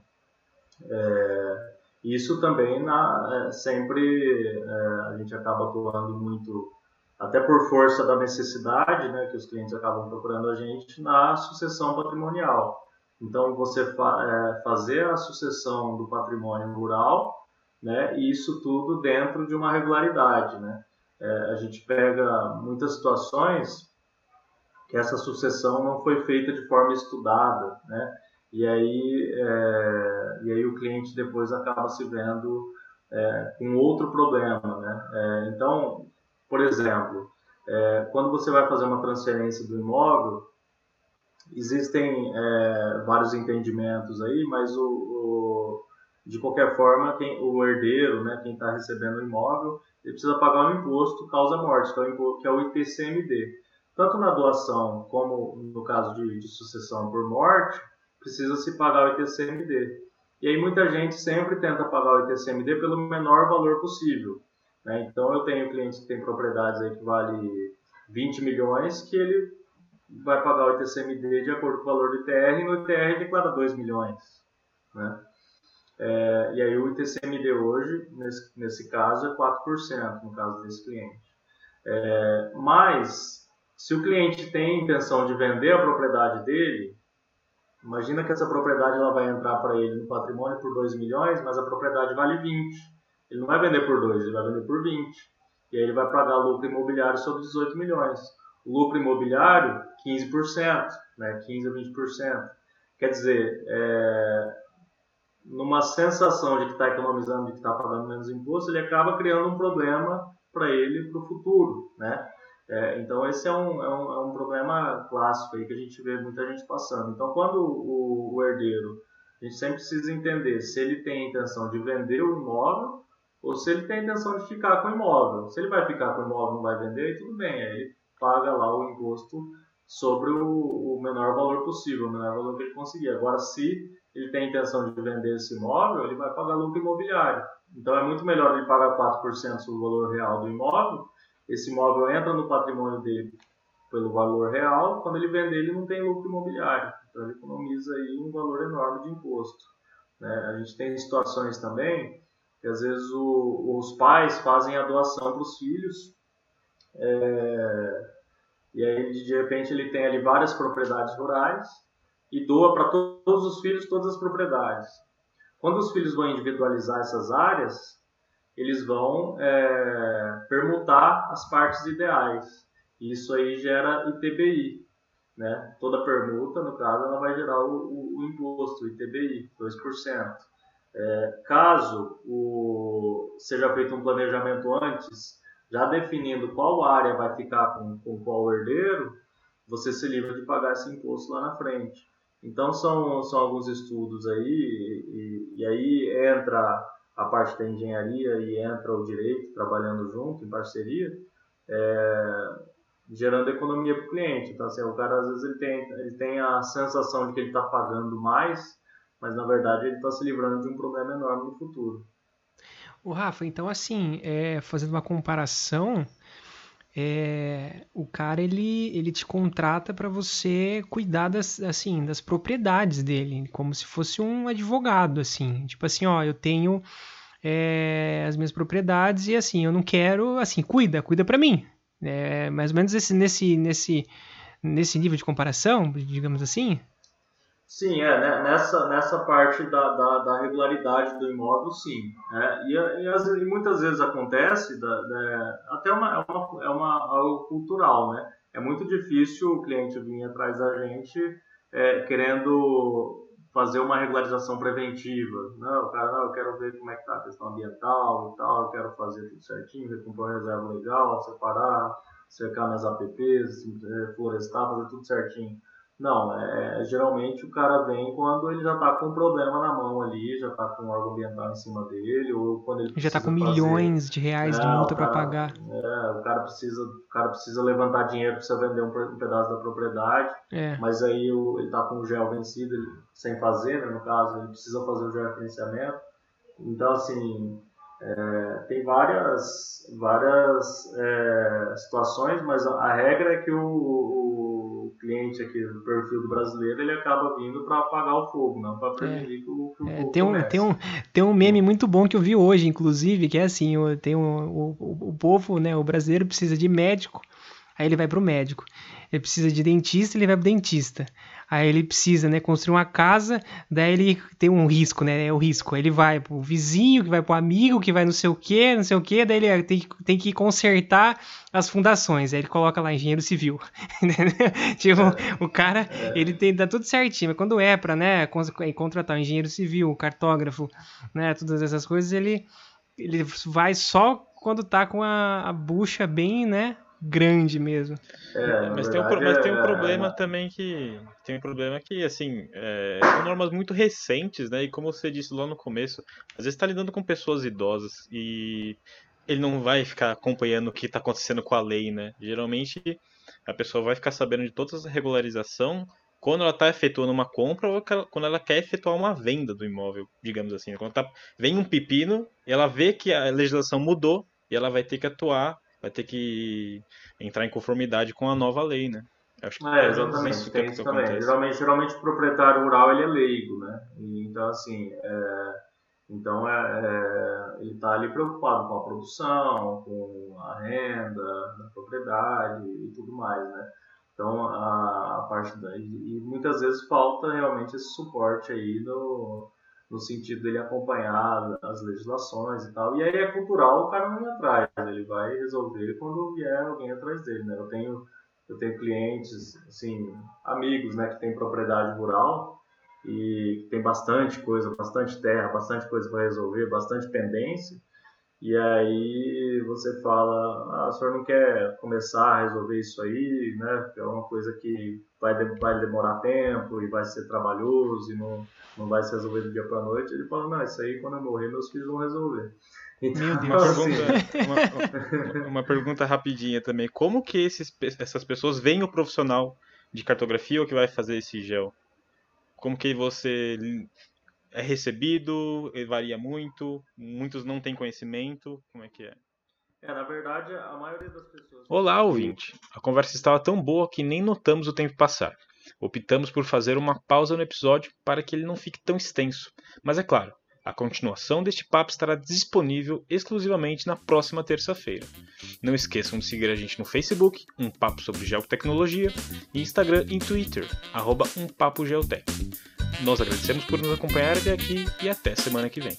É, isso também na, é, sempre é, a gente acaba atuando muito, até por força da necessidade, né, que os clientes acabam procurando a gente, na sucessão patrimonial. Então, você fa é, fazer a sucessão do patrimônio rural, né, e isso tudo dentro de uma regularidade. Né? É, a gente pega muitas situações que essa sucessão não foi feita de forma estudada, né? E aí, é, e aí o cliente depois acaba se vendo é, com outro problema, né? É, então, por exemplo, é, quando você vai fazer uma transferência do imóvel, existem é, vários entendimentos aí, mas o, o, de qualquer forma, quem, o herdeiro, né, quem está recebendo o imóvel, ele precisa pagar um imposto causa-morte, que, é que é o ITCMD. Tanto na doação como no caso de, de sucessão por morte, precisa se pagar o ITCMD. E aí muita gente sempre tenta pagar o ITCMD pelo menor valor possível. Né? Então eu tenho clientes que têm propriedades aí que vale 20 milhões, que ele vai pagar o ITCMD de acordo com o valor do ITR, e no ITR declara 2 milhões. Né? É, e aí o ITCMD hoje, nesse, nesse caso, é 4%, no caso desse cliente. É, mas, se o cliente tem intenção de vender a propriedade dele, Imagina que essa propriedade ela vai entrar para ele no patrimônio por 2 milhões, mas a propriedade vale 20. Ele não vai vender por 2, ele vai vender por 20. E aí ele vai pagar lucro imobiliário sobre 18 milhões. Lucro imobiliário, 15%, né? 15 a 20%. Quer dizer, é, numa sensação de que está economizando, de que está pagando menos imposto, ele acaba criando um problema para ele para o futuro, né? É, então esse é um, é, um, é um problema clássico aí que a gente vê muita gente passando. Então quando o, o, herdeiro, a gente sempre precisa entender se ele tem a intenção de vender o imóvel ou se ele tem a intenção de ficar com o imóvel. Se ele vai ficar com o imóvel e não vai vender, tudo bem, aí ele paga lá o imposto sobre o, o menor valor possível, o menor valor que ele conseguir. Agora, se ele tem a intenção de vender esse imóvel, ele vai pagar lucro imobiliário. Então é muito melhor ele pagar 4% sobre o valor real do imóvel esse imóvel entra no patrimônio dele pelo valor real, quando ele vender ele não tem lucro imobiliário, então ele economiza aí um valor enorme de imposto. Né? A gente tem situações também que às vezes o, os pais fazem a doação para os filhos é, e aí de repente ele tem ali várias propriedades rurais e doa para to todos os filhos todas as propriedades. Quando os filhos vão individualizar essas áreas, eles vão é, permutar as partes ideais. Isso aí gera ITBI. Né? Toda permuta, no caso, ela vai gerar o, o, o imposto, o ITBI, 2%. É, caso o, seja feito um planejamento antes, já definindo qual área vai ficar com, com qual herdeiro, você se livra de pagar esse imposto lá na frente. Então são, são alguns estudos aí, e, e aí entra a parte da engenharia e entra o direito trabalhando junto, em parceria, é, gerando economia para o cliente. Então, assim, o cara às vezes ele tem, ele tem a sensação de que ele está pagando mais, mas na verdade ele está se livrando de um problema enorme no futuro. O Rafa, então assim, é, fazendo uma comparação, é, o cara ele, ele te contrata para você cuidar das, assim, das propriedades dele, como se fosse um advogado, assim. Tipo assim, ó, eu tenho é, as minhas propriedades e assim, eu não quero, assim, cuida, cuida para mim. É, mais ou menos esse, nesse, nesse, nesse nível de comparação, digamos assim. Sim, é, né? nessa, nessa parte da, da, da, regularidade do imóvel, sim. É, e, e, e, muitas vezes acontece, da, da, até uma, é, uma, é uma, algo cultural, né? É muito difícil o cliente vir atrás da gente é, querendo fazer uma regularização preventiva. Não, cara, não, eu quero ver como é que tá a questão ambiental e tal, eu quero fazer tudo certinho, ver uma reserva legal, separar, cercar minhas APPs, é, florestar, fazer tudo certinho. Não, é, é, geralmente o cara vem quando ele já está com um problema na mão ali, já está com um órgão ambiental em cima dele, ou quando ele já está com milhões de reais é, de multa para pagar. É, o cara precisa, o cara precisa levantar dinheiro para vender um, pedaço da propriedade, é. mas aí o, ele está com o gel vencido, ele, sem fazer, né, no caso, ele precisa fazer o georreferenciamento. Então, assim, é, tem várias, várias é, situações, mas a, a, regra é que o, o, cliente aqui do perfil do brasileiro ele acaba vindo para apagar o fogo, não para prevenir é, que o, que o é, tem um, tem, um, tem um meme muito bom que eu vi hoje, inclusive, que é assim, tem um, o, o povo, né, o brasileiro precisa de médico, aí ele vai para o médico. Ele precisa de dentista, ele vai pro dentista. Aí ele precisa, né, construir uma casa, daí ele tem um risco, né, é o risco. Ele vai pro vizinho, que vai pro amigo, que vai não sei o que, não sei o que, daí ele tem, tem que consertar as fundações. Aí ele coloca lá engenheiro civil. tipo, o cara, ele tem dá tudo certinho, mas quando é para, né, contratar um engenheiro civil, cartógrafo, né, todas essas coisas, ele ele vai só quando tá com a, a bucha bem, né, grande mesmo. É, mas, tem um, mas tem um é, problema é... também que. Tem um problema que, assim, é, são normas muito recentes, né? E como você disse lá no começo, às vezes está lidando com pessoas idosas e ele não vai ficar acompanhando o que está acontecendo com a lei, né? Geralmente a pessoa vai ficar sabendo de toda essa regularização quando ela está efetuando uma compra ou quando ela quer efetuar uma venda do imóvel, digamos assim. Quando tá, vem um pepino e ela vê que a legislação mudou e ela vai ter que atuar vai ter que entrar em conformidade com a nova lei, né? Acho que é, exatamente, isso tem isso também. Geralmente, geralmente o proprietário rural ele é leigo, né? Então, assim, é, então é, é ele está ali preocupado com a produção, com a renda da propriedade e tudo mais, né? Então, a, a parte da... E, e muitas vezes falta realmente esse suporte aí no, no sentido dele acompanhar as legislações e tal. E aí é cultural, o cara não ir atrás, ele vai resolver quando vier alguém atrás dele, né? Eu tenho, eu tenho clientes, assim, amigos, né, que tem propriedade rural e tem bastante coisa, bastante terra, bastante coisa para resolver, bastante pendência. E aí você fala, ah, o senhor não quer começar a resolver isso aí, né? é uma coisa que vai, vai demorar tempo e vai ser trabalhoso e não, não vai se resolver do dia para noite. Ele fala, não, isso aí quando eu morrer meus filhos vão resolver. Então, Meu Deus. Uma, pergunta, assim, uma, uma, pergunta rapidinha também. Como que esses, essas pessoas veem o profissional de cartografia ou que vai fazer esse gel? Como que você é recebido, varia muito, muitos não têm conhecimento, como é que é? É, na verdade, a maioria das pessoas. Olá, ouvinte. A conversa estava tão boa que nem notamos o tempo passar. Optamos por fazer uma pausa no episódio para que ele não fique tão extenso. Mas é claro, a continuação deste papo estará disponível exclusivamente na próxima terça-feira. Não esqueçam de seguir a gente no Facebook, Um Papo sobre Geotecnologia, e Instagram e Twitter, arroba Um Papo Geotec. Nós agradecemos por nos acompanhar até aqui e até semana que vem.